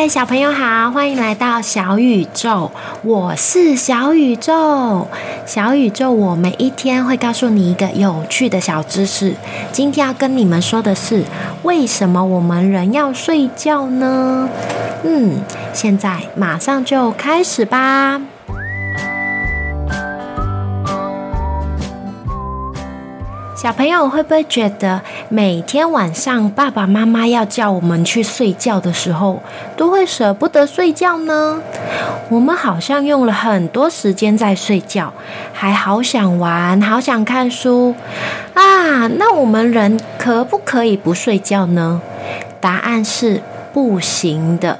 嗨，小朋友好，欢迎来到小宇宙，我是小宇宙。小宇宙，我每一天会告诉你一个有趣的小知识。今天要跟你们说的是，为什么我们人要睡觉呢？嗯，现在马上就开始吧。小朋友会不会觉得每天晚上爸爸妈妈要叫我们去睡觉的时候，都会舍不得睡觉呢？我们好像用了很多时间在睡觉，还好想玩，好想看书啊！那我们人可不可以不睡觉呢？答案是不行的。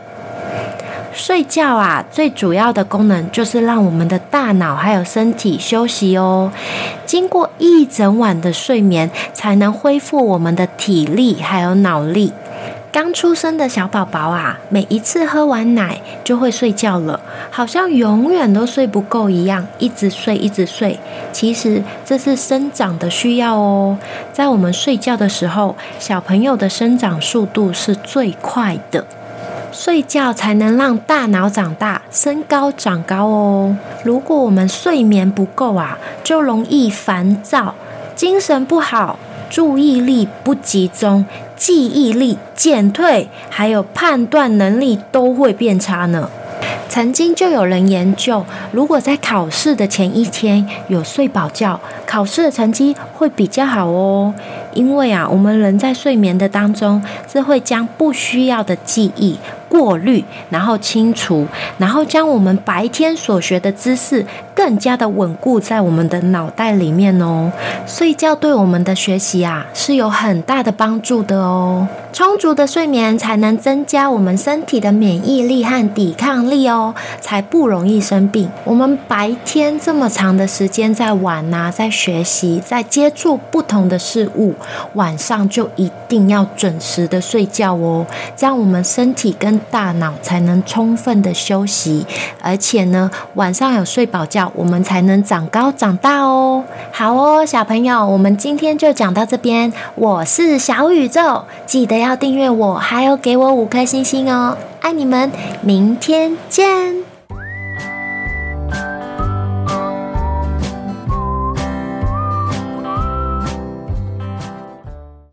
睡觉啊，最主要的功能就是让我们的大脑还有身体休息哦。经过一整晚的睡眠，才能恢复我们的体力还有脑力。刚出生的小宝宝啊，每一次喝完奶就会睡觉了，好像永远都睡不够一样，一直睡一直睡。其实这是生长的需要哦。在我们睡觉的时候，小朋友的生长速度是最快的。睡觉才能让大脑长大、身高长高哦。如果我们睡眠不够啊，就容易烦躁、精神不好、注意力不集中、记忆力减退，还有判断能力都会变差呢。曾经就有人研究，如果在考试的前一天有睡饱觉，考试的成绩会比较好哦。因为啊，我们人在睡眠的当中是会将不需要的记忆。过滤，然后清除，然后将我们白天所学的知识更加的稳固在我们的脑袋里面哦。睡觉对我们的学习啊是有很大的帮助的哦。充足的睡眠才能增加我们身体的免疫力和抵抗力哦，才不容易生病。我们白天这么长的时间在玩呐，在学习，在接触不同的事物，晚上就一定要准时的睡觉哦，这样我们身体跟大脑才能充分的休息，而且呢，晚上有睡饱觉，我们才能长高长大哦。好哦，小朋友，我们今天就讲到这边。我是小宇宙，记得要订阅我，还有给我五颗星星哦。爱你们，明天见。